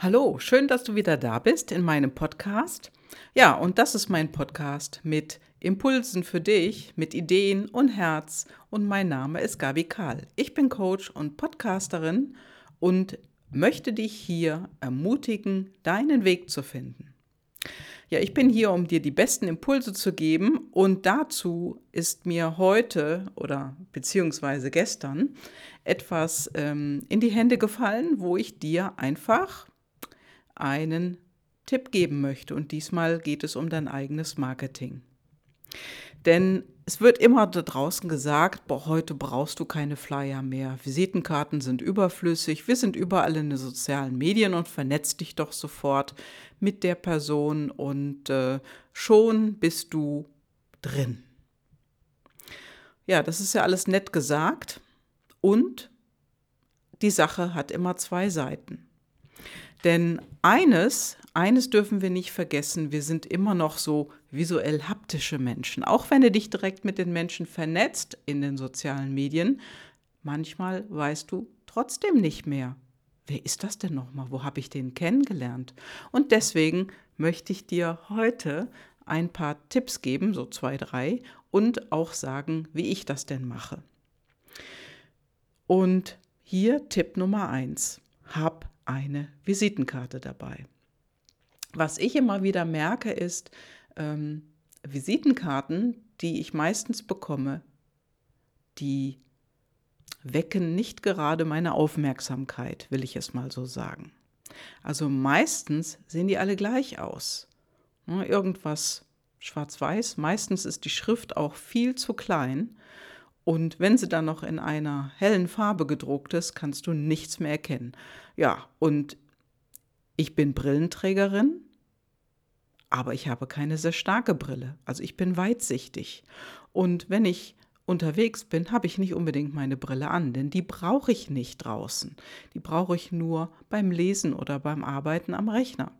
Hallo, schön, dass du wieder da bist in meinem Podcast. Ja, und das ist mein Podcast mit Impulsen für dich, mit Ideen und Herz. Und mein Name ist Gabi Kahl. Ich bin Coach und Podcasterin und möchte dich hier ermutigen, deinen Weg zu finden. Ja, ich bin hier, um dir die besten Impulse zu geben und dazu ist mir heute oder beziehungsweise gestern etwas ähm, in die Hände gefallen, wo ich dir einfach einen Tipp geben möchte. Und diesmal geht es um dein eigenes Marketing. Denn es wird immer da draußen gesagt, boah, heute brauchst du keine Flyer mehr. Visitenkarten sind überflüssig. Wir sind überall in den sozialen Medien und vernetzt dich doch sofort mit der Person und äh, schon bist du drin. Ja, das ist ja alles nett gesagt und die Sache hat immer zwei Seiten. Denn eines, eines dürfen wir nicht vergessen, wir sind immer noch so visuell haptische Menschen. Auch wenn du dich direkt mit den Menschen vernetzt in den sozialen Medien, manchmal weißt du trotzdem nicht mehr, wer ist das denn nochmal? Wo habe ich den kennengelernt? Und deswegen möchte ich dir heute ein paar Tipps geben, so zwei, drei, und auch sagen, wie ich das denn mache. Und hier Tipp Nummer eins: Hab eine Visitenkarte dabei. Was ich immer wieder merke, ist, ähm, Visitenkarten, die ich meistens bekomme, die wecken nicht gerade meine Aufmerksamkeit, will ich es mal so sagen. Also meistens sehen die alle gleich aus. Irgendwas schwarz-weiß, meistens ist die Schrift auch viel zu klein und wenn sie dann noch in einer hellen Farbe gedruckt ist, kannst du nichts mehr erkennen. Ja, und ich bin Brillenträgerin, aber ich habe keine sehr starke Brille. Also ich bin weitsichtig. Und wenn ich unterwegs bin, habe ich nicht unbedingt meine Brille an, denn die brauche ich nicht draußen. Die brauche ich nur beim Lesen oder beim Arbeiten am Rechner.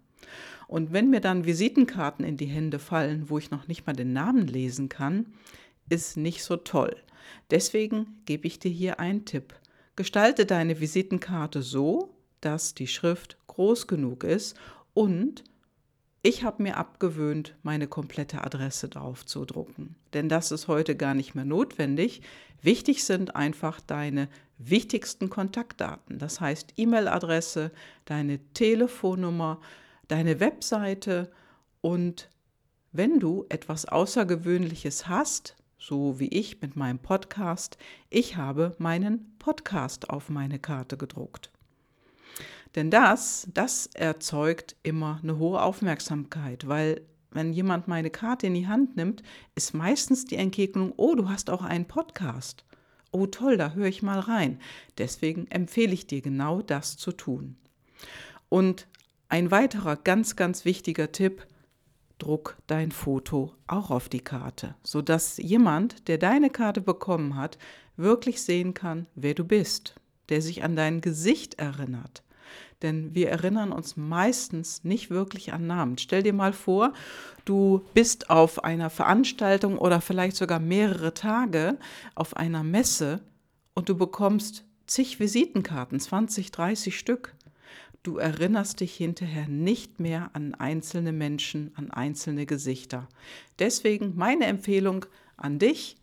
Und wenn mir dann Visitenkarten in die Hände fallen, wo ich noch nicht mal den Namen lesen kann, ist nicht so toll. Deswegen gebe ich dir hier einen Tipp. Gestalte deine Visitenkarte so, dass die Schrift groß genug ist und ich habe mir abgewöhnt, meine komplette Adresse drauf zu drucken, denn das ist heute gar nicht mehr notwendig. Wichtig sind einfach deine wichtigsten Kontaktdaten, das heißt E-Mail-Adresse, deine Telefonnummer, deine Webseite und wenn du etwas Außergewöhnliches hast, so wie ich mit meinem Podcast, ich habe meinen Podcast auf meine Karte gedruckt. Denn das, das erzeugt immer eine hohe Aufmerksamkeit, weil wenn jemand meine Karte in die Hand nimmt, ist meistens die Entgegnung, oh, du hast auch einen Podcast. Oh toll, da höre ich mal rein. Deswegen empfehle ich dir genau das zu tun. Und ein weiterer ganz, ganz wichtiger Tipp, druck dein Foto auch auf die Karte, sodass jemand, der deine Karte bekommen hat, wirklich sehen kann, wer du bist, der sich an dein Gesicht erinnert. Denn wir erinnern uns meistens nicht wirklich an Namen. Stell dir mal vor, du bist auf einer Veranstaltung oder vielleicht sogar mehrere Tage auf einer Messe und du bekommst zig Visitenkarten, 20, 30 Stück du erinnerst dich hinterher nicht mehr an einzelne Menschen, an einzelne Gesichter. Deswegen meine Empfehlung an dich,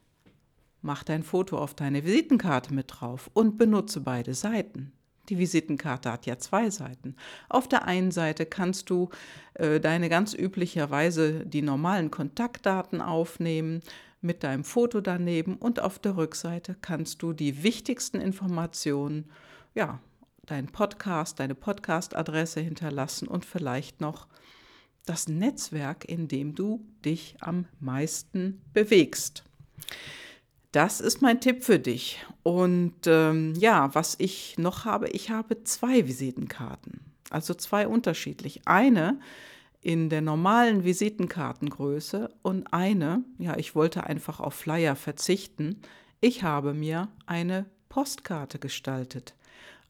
mach dein Foto auf deine Visitenkarte mit drauf und benutze beide Seiten. Die Visitenkarte hat ja zwei Seiten. Auf der einen Seite kannst du äh, deine ganz üblicherweise die normalen Kontaktdaten aufnehmen mit deinem Foto daneben und auf der Rückseite kannst du die wichtigsten Informationen ja, deinen Podcast, deine Podcast-Adresse hinterlassen und vielleicht noch das Netzwerk, in dem du dich am meisten bewegst. Das ist mein Tipp für dich. Und ähm, ja, was ich noch habe, ich habe zwei Visitenkarten, also zwei unterschiedlich. Eine in der normalen Visitenkartengröße und eine, ja, ich wollte einfach auf Flyer verzichten. Ich habe mir eine Postkarte gestaltet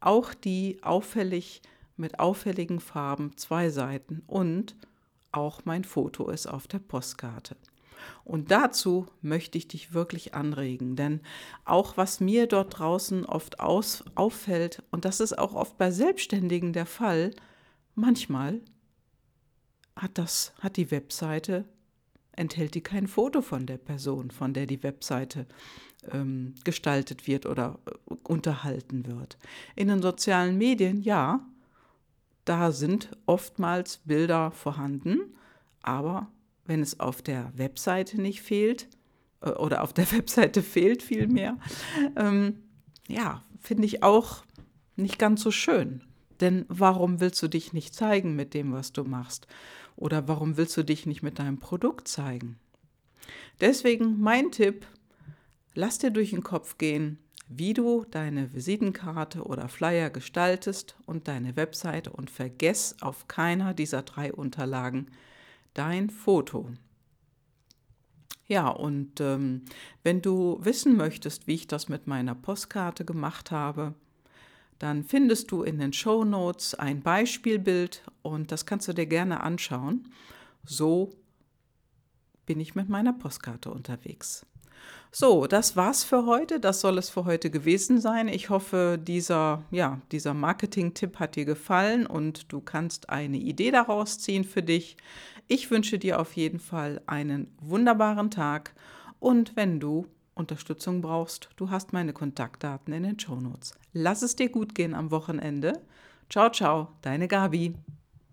auch die auffällig mit auffälligen Farben zwei Seiten und auch mein Foto ist auf der Postkarte. Und dazu möchte ich dich wirklich anregen, denn auch was mir dort draußen oft aus, auffällt, und das ist auch oft bei Selbstständigen der Fall, manchmal hat das, hat die Webseite, enthält die kein Foto von der Person, von der die Webseite ähm, gestaltet wird oder äh, unterhalten wird. In den sozialen Medien, ja, da sind oftmals Bilder vorhanden, aber wenn es auf der Webseite nicht fehlt, äh, oder auf der Webseite fehlt vielmehr, ähm, ja, finde ich auch nicht ganz so schön. Denn warum willst du dich nicht zeigen mit dem, was du machst? Oder warum willst du dich nicht mit deinem Produkt zeigen? Deswegen mein Tipp, lass dir durch den Kopf gehen, wie du deine Visitenkarte oder Flyer gestaltest und deine Webseite und vergess auf keiner dieser drei Unterlagen dein Foto. Ja, und ähm, wenn du wissen möchtest, wie ich das mit meiner Postkarte gemacht habe, dann findest du in den Show Notes ein Beispielbild und das kannst du dir gerne anschauen. So bin ich mit meiner Postkarte unterwegs. So, das war's für heute. Das soll es für heute gewesen sein. Ich hoffe, dieser, ja, dieser Marketing-Tipp hat dir gefallen und du kannst eine Idee daraus ziehen für dich. Ich wünsche dir auf jeden Fall einen wunderbaren Tag und wenn du Unterstützung brauchst, du hast meine Kontaktdaten in den Show Notes. Lass es dir gut gehen am Wochenende. Ciao, ciao, deine Gabi.